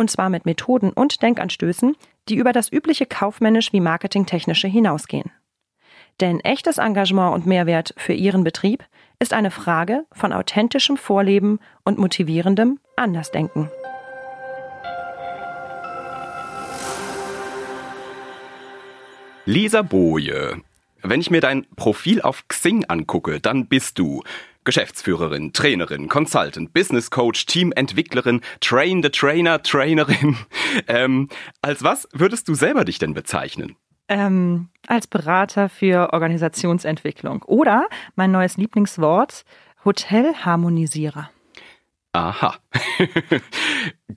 Und zwar mit Methoden und Denkanstößen, die über das übliche kaufmännisch wie marketingtechnische hinausgehen. Denn echtes Engagement und Mehrwert für Ihren Betrieb ist eine Frage von authentischem Vorleben und motivierendem Andersdenken. Lisa Boje. Wenn ich mir dein Profil auf Xing angucke, dann bist du Geschäftsführerin, Trainerin, Consultant, Business Coach, Teamentwicklerin, Train the Trainer, Trainerin. Ähm, als was würdest du selber dich denn bezeichnen? Ähm, als Berater für Organisationsentwicklung. Oder mein neues Lieblingswort, Hotelharmonisierer. Aha.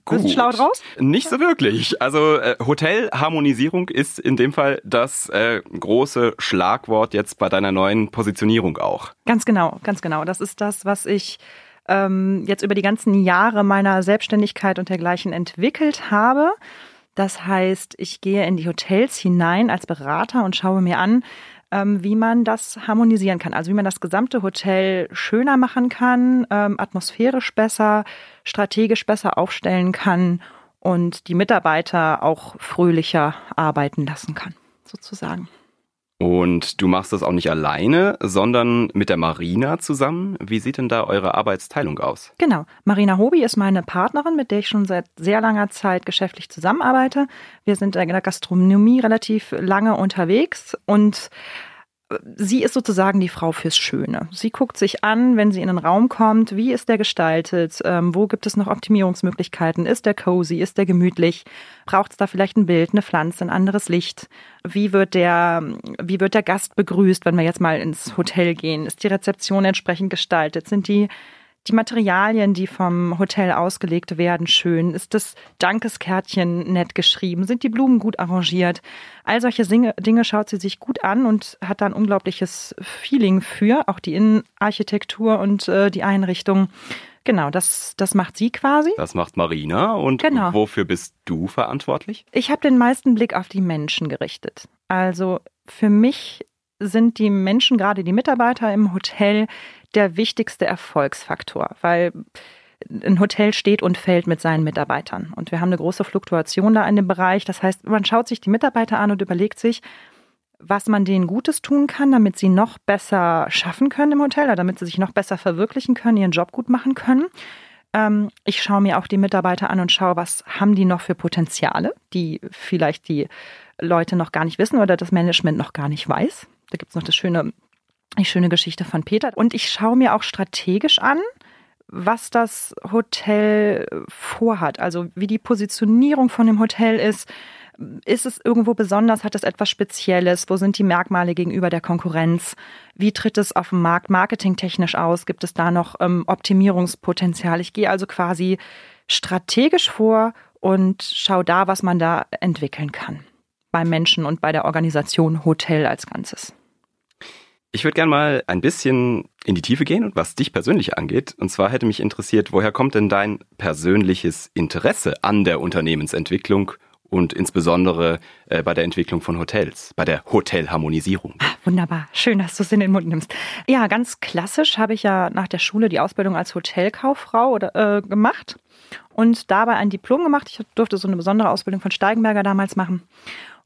Gut. Bist du schlau draus? Nicht so wirklich. Also äh, Hotelharmonisierung ist in dem Fall das äh, große Schlagwort jetzt bei deiner neuen Positionierung auch. Ganz genau, ganz genau. Das ist das, was ich ähm, jetzt über die ganzen Jahre meiner Selbstständigkeit und dergleichen entwickelt habe. Das heißt, ich gehe in die Hotels hinein als Berater und schaue mir an, wie man das harmonisieren kann. Also wie man das gesamte Hotel schöner machen kann, ähm, atmosphärisch besser, strategisch besser aufstellen kann und die Mitarbeiter auch fröhlicher arbeiten lassen kann, sozusagen. Und du machst das auch nicht alleine, sondern mit der Marina zusammen. Wie sieht denn da eure Arbeitsteilung aus? Genau. Marina Hobi ist meine Partnerin, mit der ich schon seit sehr langer Zeit geschäftlich zusammenarbeite. Wir sind in der Gastronomie relativ lange unterwegs und sie ist sozusagen die Frau fürs Schöne. Sie guckt sich an, wenn sie in einen Raum kommt, wie ist der gestaltet, ähm, wo gibt es noch Optimierungsmöglichkeiten, ist der cozy, ist der gemütlich, braucht es da vielleicht ein Bild, eine Pflanze, ein anderes Licht, wie wird der, wie wird der Gast begrüßt, wenn wir jetzt mal ins Hotel gehen, ist die Rezeption entsprechend gestaltet, sind die die Materialien, die vom Hotel ausgelegt werden, schön? Ist das Dankeskärtchen nett geschrieben? Sind die Blumen gut arrangiert? All solche Dinge schaut sie sich gut an und hat da ein unglaubliches Feeling für, auch die Innenarchitektur und äh, die Einrichtung. Genau, das, das macht sie quasi. Das macht Marina. Und genau. wofür bist du verantwortlich? Ich habe den meisten Blick auf die Menschen gerichtet. Also für mich sind die Menschen, gerade die Mitarbeiter im Hotel, der wichtigste Erfolgsfaktor, weil ein Hotel steht und fällt mit seinen Mitarbeitern. Und wir haben eine große Fluktuation da in dem Bereich. Das heißt, man schaut sich die Mitarbeiter an und überlegt sich, was man denen Gutes tun kann, damit sie noch besser schaffen können im Hotel, damit sie sich noch besser verwirklichen können, ihren Job gut machen können. Ähm, ich schaue mir auch die Mitarbeiter an und schaue, was haben die noch für Potenziale, die vielleicht die Leute noch gar nicht wissen oder das Management noch gar nicht weiß. Da gibt es noch das schöne die schöne Geschichte von Peter. Und ich schaue mir auch strategisch an, was das Hotel vorhat. Also wie die Positionierung von dem Hotel ist. Ist es irgendwo besonders? Hat es etwas Spezielles? Wo sind die Merkmale gegenüber der Konkurrenz? Wie tritt es auf dem Markt marketingtechnisch aus? Gibt es da noch ähm, Optimierungspotenzial? Ich gehe also quasi strategisch vor und schaue da, was man da entwickeln kann. Beim Menschen und bei der Organisation Hotel als Ganzes. Ich würde gerne mal ein bisschen in die Tiefe gehen und was dich persönlich angeht. Und zwar hätte mich interessiert, woher kommt denn dein persönliches Interesse an der Unternehmensentwicklung und insbesondere äh, bei der Entwicklung von Hotels, bei der Hotelharmonisierung. Ah, wunderbar, schön, dass du es in den Mund nimmst. Ja, ganz klassisch habe ich ja nach der Schule die Ausbildung als Hotelkauffrau oder, äh, gemacht und dabei ein Diplom gemacht. Ich durfte so eine besondere Ausbildung von Steigenberger damals machen.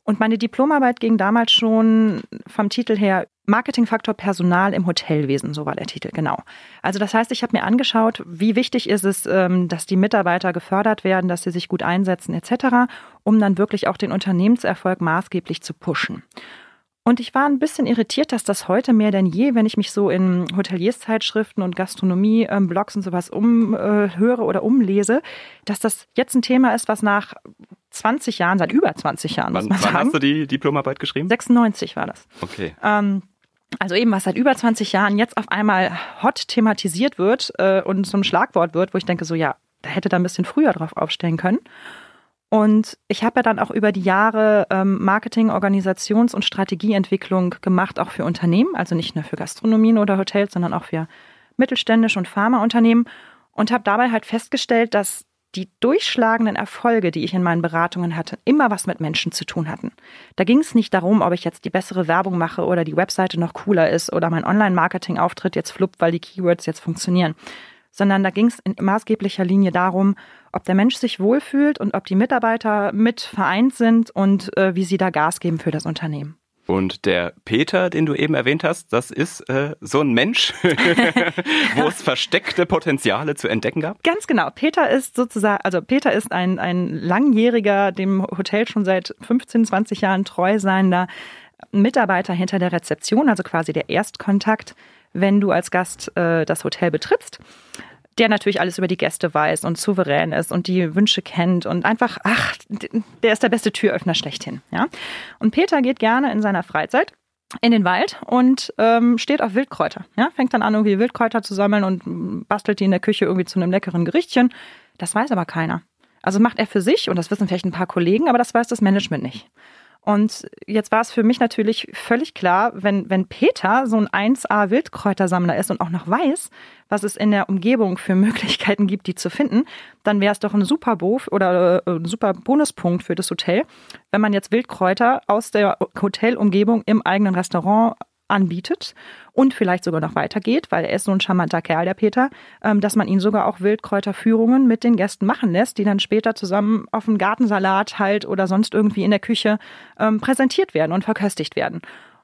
Und meine Diplomarbeit ging damals schon vom Titel her Marketingfaktor Personal im Hotelwesen, so war der Titel, genau. Also das heißt, ich habe mir angeschaut, wie wichtig ist es, ähm, dass die Mitarbeiter gefördert werden, dass sie sich gut einsetzen etc., um dann wirklich auch den Unternehmenserfolg maßgeblich zu pushen. Und ich war ein bisschen irritiert, dass das heute mehr denn je, wenn ich mich so in Hotelierszeitschriften und Gastronomie-Blogs und sowas umhöre oder umlese, dass das jetzt ein Thema ist, was nach 20 Jahren, seit über 20 Jahren, muss man wann, sagen. Wann hast du die Diplomarbeit geschrieben? 96 war das. Okay. Ähm, also eben, was seit über 20 Jahren jetzt auf einmal hot thematisiert wird äh, und zum Schlagwort wird, wo ich denke, so ja, da hätte da ein bisschen früher drauf aufstellen können. Und ich habe ja dann auch über die Jahre ähm, Marketing, Organisations- und Strategieentwicklung gemacht, auch für Unternehmen, also nicht nur für Gastronomien oder Hotels, sondern auch für mittelständische und Pharmaunternehmen und habe dabei halt festgestellt, dass die durchschlagenden Erfolge, die ich in meinen Beratungen hatte, immer was mit Menschen zu tun hatten. Da ging es nicht darum, ob ich jetzt die bessere Werbung mache oder die Webseite noch cooler ist oder mein Online-Marketing-Auftritt jetzt fluppt, weil die Keywords jetzt funktionieren, sondern da ging es in maßgeblicher Linie darum, ob der Mensch sich wohlfühlt und ob die Mitarbeiter mit vereint sind und äh, wie sie da Gas geben für das Unternehmen. Und der Peter, den du eben erwähnt hast, das ist äh, so ein Mensch, wo es versteckte Potenziale zu entdecken gab? Ganz genau. Peter ist sozusagen, also Peter ist ein, ein langjähriger, dem Hotel schon seit 15, 20 Jahren treu seiender Mitarbeiter hinter der Rezeption, also quasi der Erstkontakt, wenn du als Gast äh, das Hotel betrittst der natürlich alles über die Gäste weiß und souverän ist und die Wünsche kennt und einfach, ach, der ist der beste Türöffner schlechthin. Ja? Und Peter geht gerne in seiner Freizeit in den Wald und ähm, steht auf Wildkräuter. Ja? Fängt dann an, irgendwie Wildkräuter zu sammeln und bastelt die in der Küche irgendwie zu einem leckeren Gerichtchen. Das weiß aber keiner. Also macht er für sich, und das wissen vielleicht ein paar Kollegen, aber das weiß das Management nicht. Und jetzt war es für mich natürlich völlig klar, wenn, wenn Peter so ein 1A Wildkräutersammler ist und auch noch weiß, was es in der Umgebung für Möglichkeiten gibt, die zu finden, dann wäre es doch ein super Bof oder äh, ein super Bonuspunkt für das Hotel, wenn man jetzt Wildkräuter aus der Hotelumgebung im eigenen Restaurant anbietet und vielleicht sogar noch weitergeht, weil er ist so ein charmanter Kerl, der Peter, ähm, dass man ihn sogar auch Wildkräuterführungen mit den Gästen machen lässt, die dann später zusammen auf dem Gartensalat halt oder sonst irgendwie in der Küche ähm, präsentiert werden und verköstigt werden.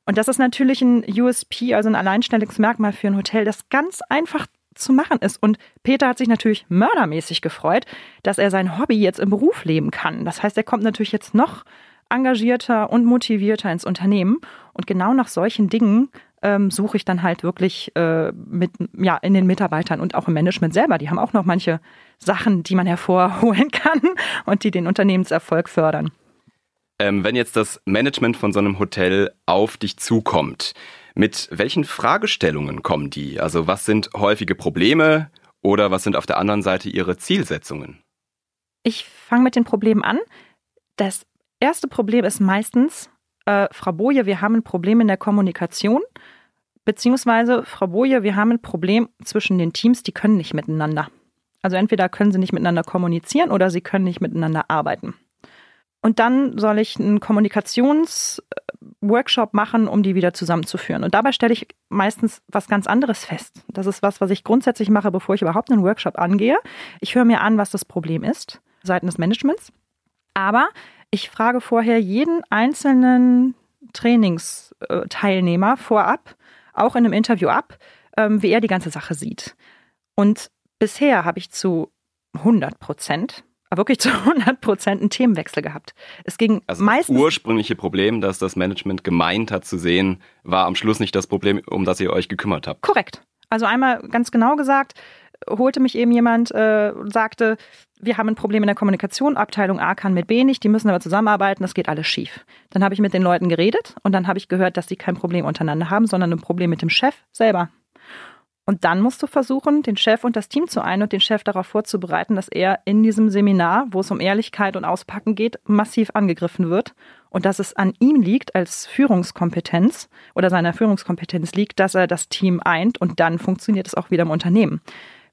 Und das ist natürlich ein USP, also ein Alleinstellungsmerkmal für ein Hotel, das ganz einfach zu machen ist. Und Peter hat sich natürlich mördermäßig gefreut, dass er sein Hobby jetzt im Beruf leben kann. Das heißt, er kommt natürlich jetzt noch engagierter und motivierter ins Unternehmen. Und genau nach solchen Dingen ähm, suche ich dann halt wirklich äh, mit, ja, in den Mitarbeitern und auch im Management selber. Die haben auch noch manche Sachen, die man hervorholen kann und die den Unternehmenserfolg fördern. Ähm, wenn jetzt das Management von so einem Hotel auf dich zukommt, mit welchen Fragestellungen kommen die? Also was sind häufige Probleme oder was sind auf der anderen Seite ihre Zielsetzungen? Ich fange mit den Problemen an. Das erste Problem ist meistens, äh, Frau Boje, wir haben ein Problem in der Kommunikation, beziehungsweise Frau Boje, wir haben ein Problem zwischen den Teams, die können nicht miteinander. Also entweder können sie nicht miteinander kommunizieren oder sie können nicht miteinander arbeiten. Und dann soll ich einen Kommunikationsworkshop machen, um die wieder zusammenzuführen. Und dabei stelle ich meistens was ganz anderes fest. Das ist was, was ich grundsätzlich mache, bevor ich überhaupt einen Workshop angehe. Ich höre mir an, was das Problem ist, seitens des Managements. Aber ich frage vorher jeden einzelnen Trainingsteilnehmer vorab, auch in einem Interview ab, ähm, wie er die ganze Sache sieht. Und bisher habe ich zu 100 Prozent wirklich zu 100 Prozent einen Themenwechsel gehabt. Es ging also meistens. Das ursprüngliche Problem, das das Management gemeint hat zu sehen, war am Schluss nicht das Problem, um das ihr euch gekümmert habt. Korrekt. Also einmal ganz genau gesagt, holte mich eben jemand äh, und sagte, wir haben ein Problem in der Kommunikation, Abteilung A kann mit B nicht, die müssen aber zusammenarbeiten, das geht alles schief. Dann habe ich mit den Leuten geredet und dann habe ich gehört, dass sie kein Problem untereinander haben, sondern ein Problem mit dem Chef selber. Und dann musst du versuchen, den Chef und das Team zu ein und den Chef darauf vorzubereiten, dass er in diesem Seminar, wo es um Ehrlichkeit und Auspacken geht, massiv angegriffen wird und dass es an ihm liegt als Führungskompetenz oder seiner Führungskompetenz liegt, dass er das Team eint und dann funktioniert es auch wieder im Unternehmen.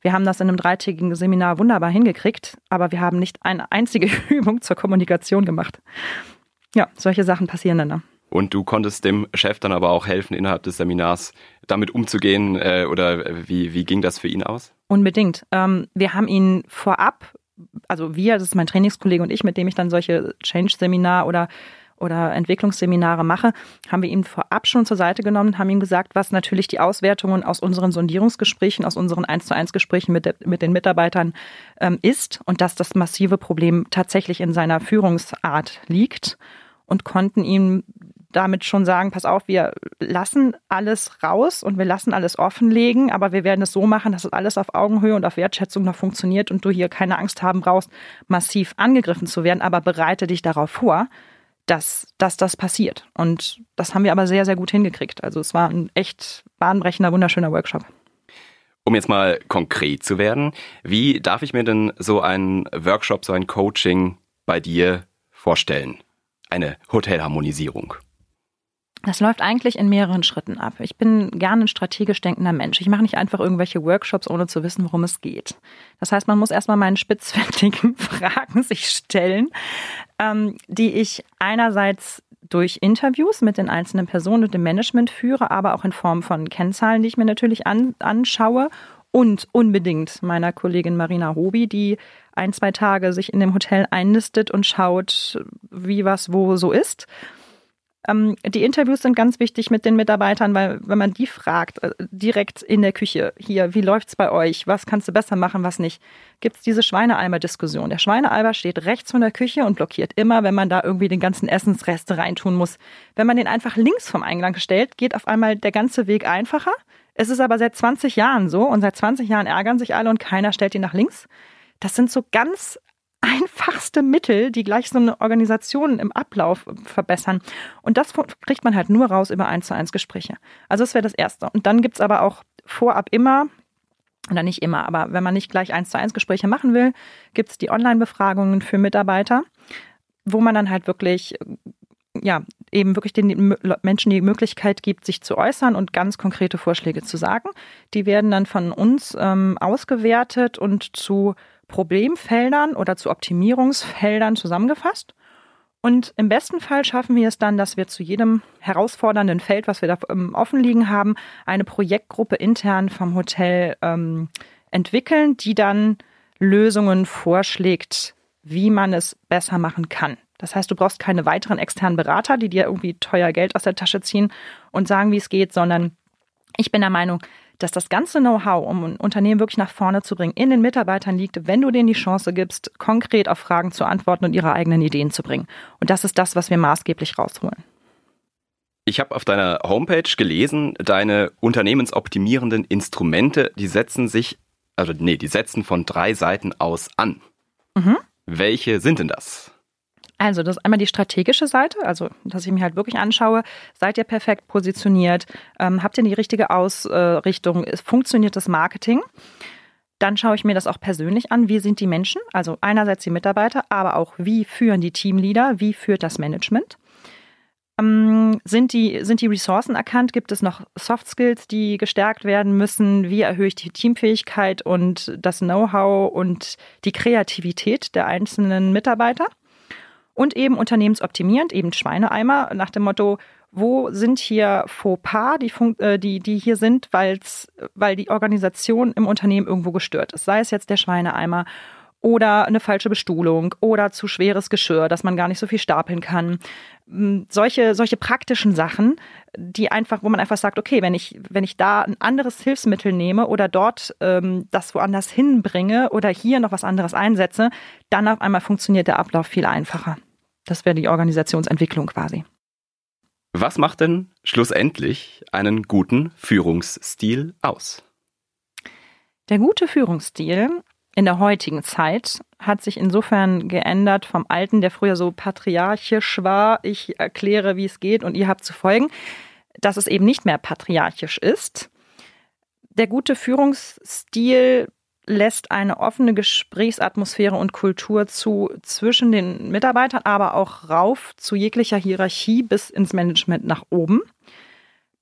Wir haben das in einem dreitägigen Seminar wunderbar hingekriegt, aber wir haben nicht eine einzige Übung zur Kommunikation gemacht. Ja, solche Sachen passieren dann. Ne? Und du konntest dem Chef dann aber auch helfen, innerhalb des Seminars damit umzugehen äh, oder wie, wie ging das für ihn aus? Unbedingt. Ähm, wir haben ihn vorab, also wir, das ist mein Trainingskollege und ich, mit dem ich dann solche Change-Seminar oder oder Entwicklungsseminare mache, haben wir ihn vorab schon zur Seite genommen, haben ihm gesagt, was natürlich die Auswertungen aus unseren Sondierungsgesprächen, aus unseren 1 zu 1 Gesprächen mit, mit den Mitarbeitern ähm, ist und dass das massive Problem tatsächlich in seiner Führungsart liegt und konnten ihm damit schon sagen, pass auf, wir lassen alles raus und wir lassen alles offenlegen, aber wir werden es so machen, dass es alles auf Augenhöhe und auf Wertschätzung noch funktioniert und du hier keine Angst haben brauchst, massiv angegriffen zu werden, aber bereite dich darauf vor, dass, dass das passiert. Und das haben wir aber sehr, sehr gut hingekriegt. Also es war ein echt bahnbrechender, wunderschöner Workshop. Um jetzt mal konkret zu werden, wie darf ich mir denn so einen Workshop, so ein Coaching bei dir vorstellen? Eine Hotelharmonisierung. Das läuft eigentlich in mehreren Schritten ab. Ich bin gerne ein strategisch denkender Mensch. Ich mache nicht einfach irgendwelche Workshops, ohne zu wissen, worum es geht. Das heißt, man muss erstmal meinen spitzfindigen Fragen sich stellen, ähm, die ich einerseits durch Interviews mit den einzelnen Personen und dem Management führe, aber auch in Form von Kennzahlen, die ich mir natürlich an, anschaue und unbedingt meiner Kollegin Marina Hobi, die ein, zwei Tage sich in dem Hotel einnistet und schaut, wie was wo so ist. Ähm, die Interviews sind ganz wichtig mit den Mitarbeitern, weil wenn man die fragt, äh, direkt in der Küche, hier, wie läuft's bei euch? Was kannst du besser machen, was nicht? Gibt es diese Schweineeimer-Diskussion. Der Schweineeimer steht rechts von der Küche und blockiert immer, wenn man da irgendwie den ganzen Essensreste reintun muss. Wenn man den einfach links vom Eingang stellt, geht auf einmal der ganze Weg einfacher. Es ist aber seit 20 Jahren so und seit 20 Jahren ärgern sich alle und keiner stellt ihn nach links. Das sind so ganz einfachste Mittel, die gleich so eine Organisation im Ablauf verbessern. Und das kriegt man halt nur raus über eins zu eins Gespräche. Also das wäre das Erste. Und dann gibt es aber auch vorab immer, oder nicht immer, aber wenn man nicht gleich eins zu eins Gespräche machen will, gibt es die Online-Befragungen für Mitarbeiter, wo man dann halt wirklich ja, eben wirklich den Menschen die Möglichkeit gibt, sich zu äußern und ganz konkrete Vorschläge zu sagen. Die werden dann von uns ähm, ausgewertet und zu Problemfeldern oder zu Optimierungsfeldern zusammengefasst. Und im besten Fall schaffen wir es dann, dass wir zu jedem herausfordernden Feld, was wir da ähm, offen liegen haben, eine Projektgruppe intern vom Hotel ähm, entwickeln, die dann Lösungen vorschlägt, wie man es besser machen kann. Das heißt, du brauchst keine weiteren externen Berater, die dir irgendwie teuer Geld aus der Tasche ziehen und sagen, wie es geht, sondern ich bin der Meinung, dass das ganze Know-how, um ein Unternehmen wirklich nach vorne zu bringen, in den Mitarbeitern liegt, wenn du denen die Chance gibst, konkret auf Fragen zu antworten und ihre eigenen Ideen zu bringen. Und das ist das, was wir maßgeblich rausholen. Ich habe auf deiner Homepage gelesen, deine unternehmensoptimierenden Instrumente, die setzen sich, also nee, die setzen von drei Seiten aus an. Mhm. Welche sind denn das? Also, das ist einmal die strategische Seite, also dass ich mir halt wirklich anschaue, seid ihr perfekt positioniert, ähm, habt ihr die richtige Ausrichtung, funktioniert das Marketing? Dann schaue ich mir das auch persönlich an, wie sind die Menschen, also einerseits die Mitarbeiter, aber auch wie führen die Teamleader, wie führt das Management? Ähm, sind, die, sind die Ressourcen erkannt? Gibt es noch Soft Skills, die gestärkt werden müssen? Wie erhöhe ich die Teamfähigkeit und das Know-how und die Kreativität der einzelnen Mitarbeiter? Und eben unternehmensoptimierend, eben Schweineeimer nach dem Motto, wo sind hier Fauxpas, die, äh, die, die hier sind, weil's, weil die Organisation im Unternehmen irgendwo gestört ist. Sei es jetzt der Schweineeimer oder eine falsche Bestuhlung oder zu schweres Geschirr, dass man gar nicht so viel stapeln kann. Hm, solche, solche praktischen Sachen, die einfach, wo man einfach sagt, okay, wenn ich, wenn ich da ein anderes Hilfsmittel nehme oder dort ähm, das woanders hinbringe oder hier noch was anderes einsetze, dann auf einmal funktioniert der Ablauf viel einfacher. Das wäre die Organisationsentwicklung quasi. Was macht denn schlussendlich einen guten Führungsstil aus? Der gute Führungsstil in der heutigen Zeit hat sich insofern geändert vom alten, der früher so patriarchisch war. Ich erkläre, wie es geht und ihr habt zu folgen, dass es eben nicht mehr patriarchisch ist. Der gute Führungsstil lässt eine offene Gesprächsatmosphäre und Kultur zu zwischen den Mitarbeitern, aber auch rauf zu jeglicher Hierarchie bis ins Management nach oben.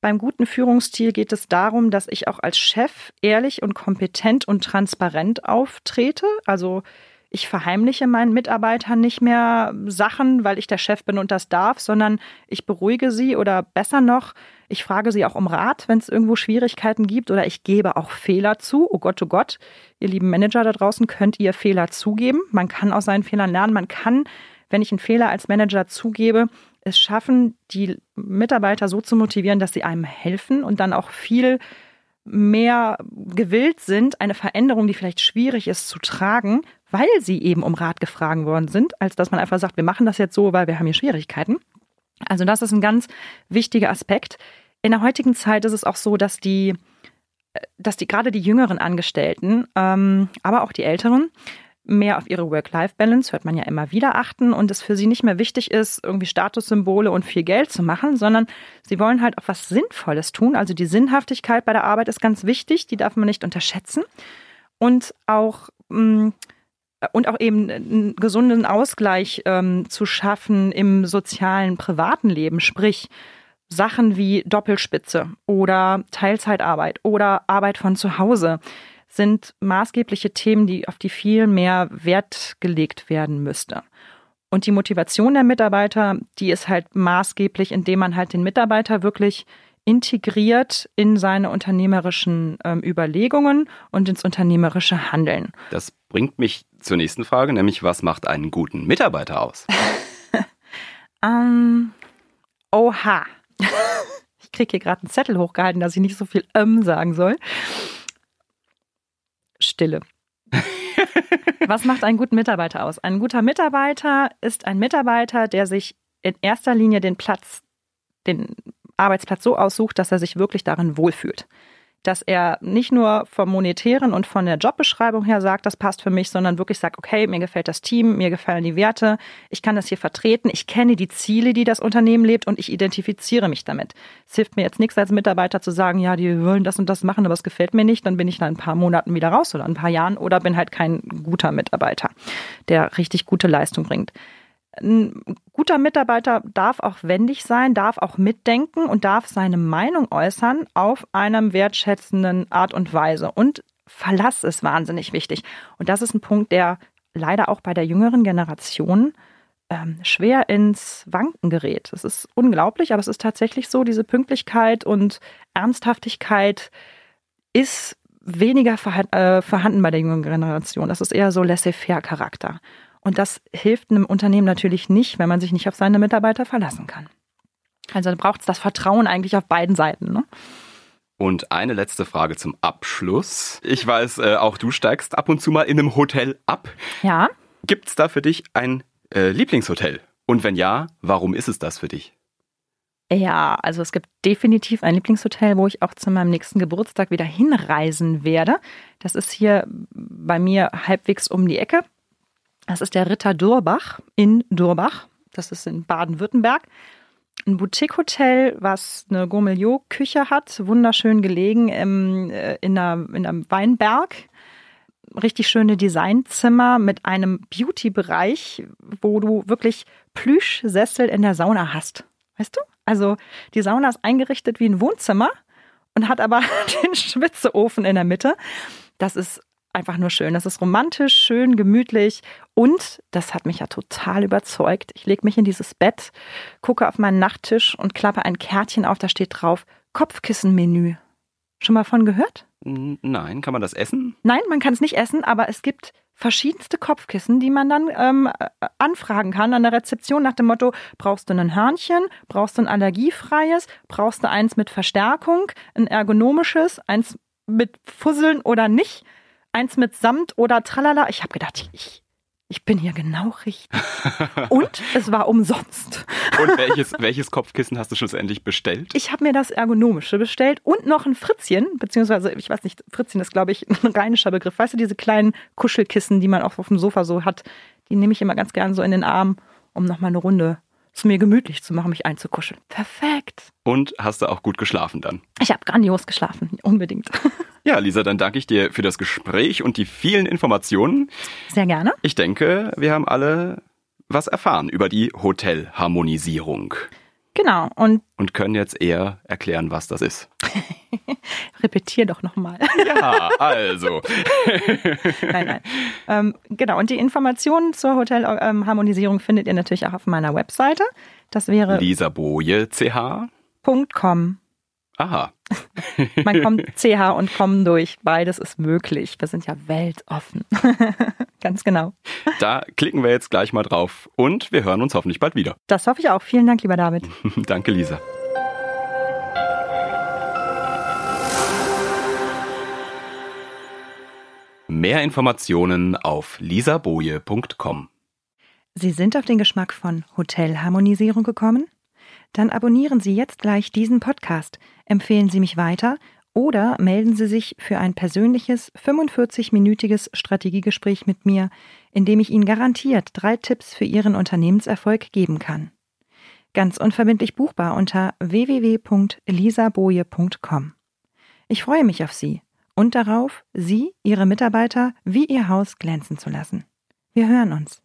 Beim guten Führungsstil geht es darum, dass ich auch als Chef ehrlich und kompetent und transparent auftrete. Also ich verheimliche meinen Mitarbeitern nicht mehr Sachen, weil ich der Chef bin und das darf, sondern ich beruhige sie oder besser noch, ich frage sie auch um Rat, wenn es irgendwo Schwierigkeiten gibt oder ich gebe auch Fehler zu. Oh Gott, oh Gott, ihr lieben Manager da draußen, könnt ihr Fehler zugeben. Man kann aus seinen Fehlern lernen. Man kann, wenn ich einen Fehler als Manager zugebe, es schaffen, die Mitarbeiter so zu motivieren, dass sie einem helfen und dann auch viel mehr gewillt sind, eine Veränderung, die vielleicht schwierig ist, zu tragen, weil sie eben um Rat gefragt worden sind, als dass man einfach sagt, wir machen das jetzt so, weil wir haben hier Schwierigkeiten. Also das ist ein ganz wichtiger Aspekt. In der heutigen Zeit ist es auch so, dass die, dass die gerade die jüngeren Angestellten, ähm, aber auch die älteren, mehr auf ihre Work-Life-Balance, hört man ja immer wieder, achten und es für sie nicht mehr wichtig ist, irgendwie Statussymbole und viel Geld zu machen, sondern sie wollen halt auch was Sinnvolles tun. Also die Sinnhaftigkeit bei der Arbeit ist ganz wichtig, die darf man nicht unterschätzen. Und auch mm, und auch eben einen gesunden Ausgleich ähm, zu schaffen im sozialen, privaten Leben. Sprich, Sachen wie Doppelspitze oder Teilzeitarbeit oder Arbeit von zu Hause sind maßgebliche Themen, die, auf die viel mehr Wert gelegt werden müsste. Und die Motivation der Mitarbeiter, die ist halt maßgeblich, indem man halt den Mitarbeiter wirklich integriert in seine unternehmerischen ähm, Überlegungen und ins unternehmerische Handeln. Das bringt mich zur nächsten Frage, nämlich was macht einen guten Mitarbeiter aus? ähm, oha. ich kriege hier gerade einen Zettel hochgehalten, dass ich nicht so viel ähm sagen soll. Stille. Was macht einen guten Mitarbeiter aus? Ein guter Mitarbeiter ist ein Mitarbeiter, der sich in erster Linie den Platz, den Arbeitsplatz so aussucht, dass er sich wirklich darin wohlfühlt dass er nicht nur vom Monetären und von der Jobbeschreibung her sagt, das passt für mich, sondern wirklich sagt, okay, mir gefällt das Team, mir gefallen die Werte, ich kann das hier vertreten, ich kenne die Ziele, die das Unternehmen lebt und ich identifiziere mich damit. Es hilft mir jetzt nichts als Mitarbeiter zu sagen, ja, die wollen das und das machen, aber es gefällt mir nicht, dann bin ich nach ein paar Monaten wieder raus oder ein paar Jahren oder bin halt kein guter Mitarbeiter, der richtig gute Leistung bringt ein guter Mitarbeiter darf auch wendig sein, darf auch mitdenken und darf seine Meinung äußern auf einem wertschätzenden Art und Weise. Und Verlass ist wahnsinnig wichtig. Und das ist ein Punkt, der leider auch bei der jüngeren Generation ähm, schwer ins Wanken gerät. Es ist unglaublich, aber es ist tatsächlich so, diese Pünktlichkeit und Ernsthaftigkeit ist weniger äh, vorhanden bei der jüngeren Generation. Das ist eher so laissez-faire-Charakter. Und das hilft einem Unternehmen natürlich nicht, wenn man sich nicht auf seine Mitarbeiter verlassen kann. Also braucht es das Vertrauen eigentlich auf beiden Seiten. Ne? Und eine letzte Frage zum Abschluss. Ich weiß, äh, auch du steigst ab und zu mal in einem Hotel ab. Ja. Gibt es da für dich ein äh, Lieblingshotel? Und wenn ja, warum ist es das für dich? Ja, also es gibt definitiv ein Lieblingshotel, wo ich auch zu meinem nächsten Geburtstag wieder hinreisen werde. Das ist hier bei mir halbwegs um die Ecke. Das ist der Ritter Durbach in Durbach. Das ist in Baden-Württemberg. Ein Boutique-Hotel, was eine Gourmillot-Küche hat, wunderschön gelegen im, äh, in, einer, in einem Weinberg. Richtig schöne Designzimmer mit einem Beauty-Bereich, wo du wirklich Plüschsessel in der Sauna hast. Weißt du? Also die Sauna ist eingerichtet wie ein Wohnzimmer und hat aber den Schwitzeofen in der Mitte. Das ist einfach nur schön. Das ist romantisch, schön, gemütlich und das hat mich ja total überzeugt. Ich lege mich in dieses Bett, gucke auf meinen Nachttisch und klappe ein Kärtchen auf, da steht drauf Kopfkissenmenü. Schon mal von gehört? Nein, kann man das essen? Nein, man kann es nicht essen, aber es gibt verschiedenste Kopfkissen, die man dann ähm, anfragen kann an der Rezeption nach dem Motto, brauchst du ein Hörnchen, brauchst du ein allergiefreies, brauchst du eins mit Verstärkung, ein ergonomisches, eins mit Fusseln oder nicht eins mit Samt oder Tralala. Ich habe gedacht, ich, ich bin hier genau richtig. Und es war umsonst. Und welches, welches Kopfkissen hast du schlussendlich bestellt? Ich habe mir das ergonomische bestellt und noch ein Fritzchen, beziehungsweise, ich weiß nicht, Fritzchen ist, glaube ich, ein rheinischer Begriff. Weißt du, diese kleinen Kuschelkissen, die man auch auf dem Sofa so hat, die nehme ich immer ganz gern so in den Arm, um nochmal eine Runde es mir gemütlich zu machen, mich einzukuscheln. Perfekt. Und hast du auch gut geschlafen dann? Ich habe grandios geschlafen, unbedingt. Ja, Lisa, dann danke ich dir für das Gespräch und die vielen Informationen. Sehr gerne. Ich denke, wir haben alle was erfahren über die Hotelharmonisierung. Genau. Und, und können jetzt eher erklären, was das ist. Repetier doch nochmal. ja, also. nein, nein. Ähm, genau. Und die Informationen zur Hotelharmonisierung findet ihr natürlich auch auf meiner Webseite. Das wäre lisaboje.ch.com. Aha. Man kommt CH und kommen durch. Beides ist möglich. Wir sind ja weltoffen. Ganz genau. Da klicken wir jetzt gleich mal drauf und wir hören uns hoffentlich bald wieder. Das hoffe ich auch. Vielen Dank, lieber David. Danke, Lisa. Mehr Informationen auf lisaboje.com. Sie sind auf den Geschmack von Hotelharmonisierung gekommen? Dann abonnieren Sie jetzt gleich diesen Podcast, empfehlen Sie mich weiter oder melden Sie sich für ein persönliches 45-minütiges Strategieboje mit mir, in dem ich Ihnen garantiert drei Tipps für Ihren Unternehmenserfolg geben kann. Ganz unverbindlich buchbar unter www.lisaboje.com. Ich freue mich auf Sie und darauf, Sie, Ihre Mitarbeiter wie Ihr Haus glänzen zu lassen. Wir hören uns.